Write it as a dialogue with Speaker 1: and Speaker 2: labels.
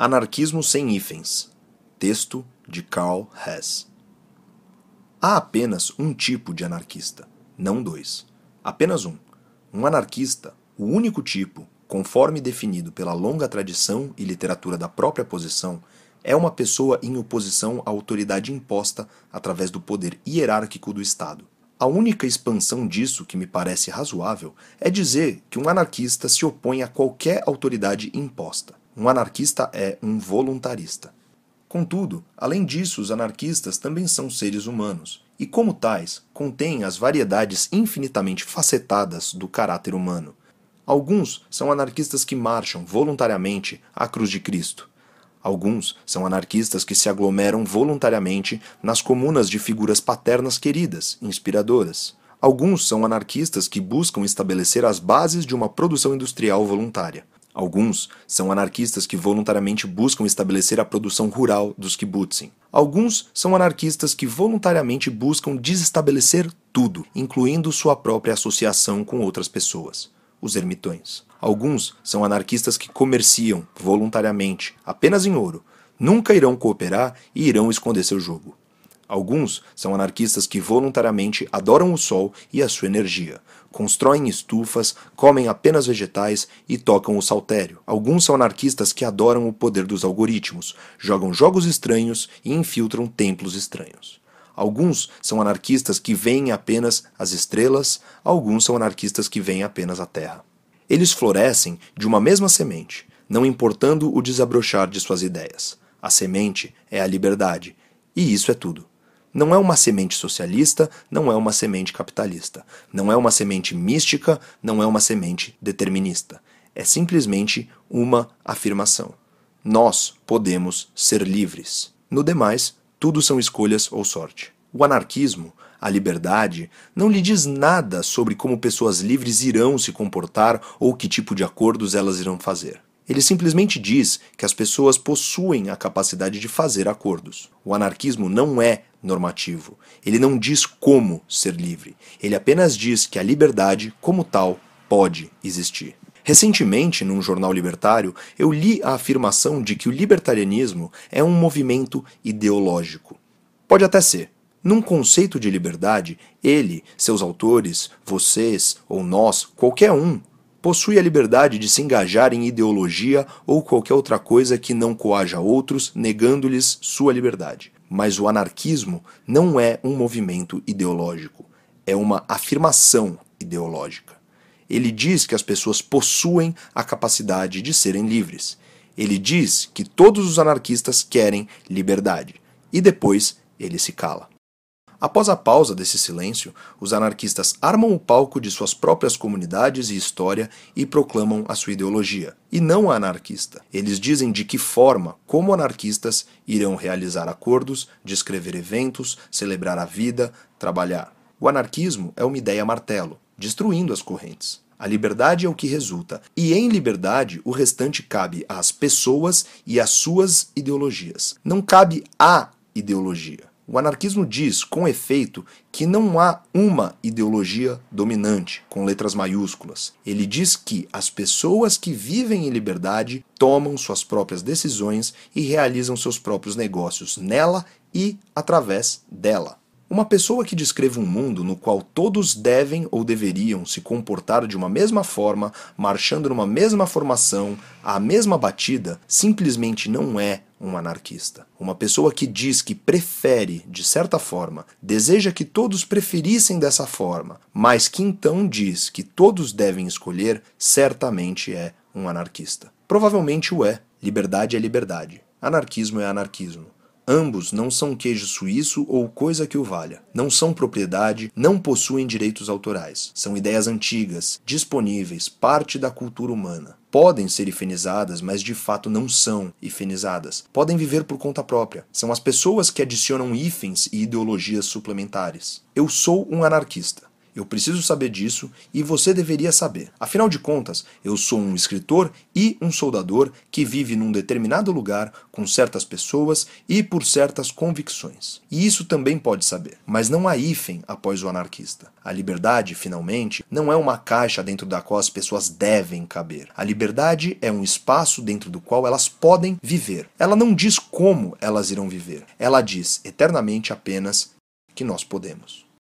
Speaker 1: Anarquismo sem hífens. Texto de Karl Hess. Há apenas um tipo de anarquista, não dois. Apenas um. Um anarquista, o único tipo, conforme definido pela longa tradição e literatura da própria posição, é uma pessoa em oposição à autoridade imposta através do poder hierárquico do Estado. A única expansão disso que me parece razoável é dizer que um anarquista se opõe a qualquer autoridade imposta. Um anarquista é um voluntarista. Contudo, além disso, os anarquistas também são seres humanos, e como tais, contêm as variedades infinitamente facetadas do caráter humano. Alguns são anarquistas que marcham voluntariamente à cruz de Cristo. Alguns são anarquistas que se aglomeram voluntariamente nas comunas de figuras paternas queridas, inspiradoras. Alguns são anarquistas que buscam estabelecer as bases de uma produção industrial voluntária. Alguns são anarquistas que voluntariamente buscam estabelecer a produção rural dos kibbutzim. Alguns são anarquistas que voluntariamente buscam desestabelecer tudo, incluindo sua própria associação com outras pessoas, os ermitões. Alguns são anarquistas que comerciam voluntariamente, apenas em ouro, nunca irão cooperar e irão esconder seu jogo. Alguns são anarquistas que voluntariamente adoram o sol e a sua energia, constroem estufas, comem apenas vegetais e tocam o saltério. Alguns são anarquistas que adoram o poder dos algoritmos, jogam jogos estranhos e infiltram templos estranhos. Alguns são anarquistas que veem apenas as estrelas, alguns são anarquistas que veem apenas a terra. Eles florescem de uma mesma semente, não importando o desabrochar de suas ideias. A semente é a liberdade, e isso é tudo. Não é uma semente socialista, não é uma semente capitalista. Não é uma semente mística, não é uma semente determinista. É simplesmente uma afirmação. Nós podemos ser livres. No demais, tudo são escolhas ou sorte. O anarquismo, a liberdade, não lhe diz nada sobre como pessoas livres irão se comportar ou que tipo de acordos elas irão fazer. Ele simplesmente diz que as pessoas possuem a capacidade de fazer acordos. O anarquismo não é normativo. Ele não diz como ser livre. Ele apenas diz que a liberdade, como tal, pode existir. Recentemente, num jornal libertário, eu li a afirmação de que o libertarianismo é um movimento ideológico. Pode até ser. Num conceito de liberdade, ele, seus autores, vocês ou nós, qualquer um, possui a liberdade de se engajar em ideologia ou qualquer outra coisa que não coaja outros, negando-lhes sua liberdade. Mas o anarquismo não é um movimento ideológico, é uma afirmação ideológica. Ele diz que as pessoas possuem a capacidade de serem livres. Ele diz que todos os anarquistas querem liberdade. E depois ele se cala. Após a pausa desse silêncio, os anarquistas armam o palco de suas próprias comunidades e história e proclamam a sua ideologia. E não a anarquista. Eles dizem de que forma, como anarquistas, irão realizar acordos, descrever eventos, celebrar a vida, trabalhar. O anarquismo é uma ideia martelo, destruindo as correntes. A liberdade é o que resulta, e em liberdade o restante cabe às pessoas e às suas ideologias. Não cabe a ideologia. O anarquismo diz, com efeito, que não há uma ideologia dominante, com letras maiúsculas. Ele diz que as pessoas que vivem em liberdade tomam suas próprias decisões e realizam seus próprios negócios nela e através dela. Uma pessoa que descreva um mundo no qual todos devem ou deveriam se comportar de uma mesma forma, marchando numa mesma formação, à mesma batida, simplesmente não é um anarquista. Uma pessoa que diz que prefere, de certa forma, deseja que todos preferissem dessa forma, mas que então diz que todos devem escolher, certamente é um anarquista. Provavelmente o é. Liberdade é liberdade. Anarquismo é anarquismo. Ambos não são queijo suíço ou coisa que o valha. Não são propriedade, não possuem direitos autorais. São ideias antigas, disponíveis, parte da cultura humana. Podem ser ifenizadas, mas de fato não são ifenizadas. Podem viver por conta própria. São as pessoas que adicionam hífens e ideologias suplementares. Eu sou um anarquista. Eu preciso saber disso e você deveria saber. Afinal de contas, eu sou um escritor e um soldador que vive num determinado lugar com certas pessoas e por certas convicções. E isso também pode saber. Mas não há hífen após o anarquista. A liberdade, finalmente, não é uma caixa dentro da qual as pessoas devem caber. A liberdade é um espaço dentro do qual elas podem viver. Ela não diz como elas irão viver. Ela diz eternamente apenas que nós podemos.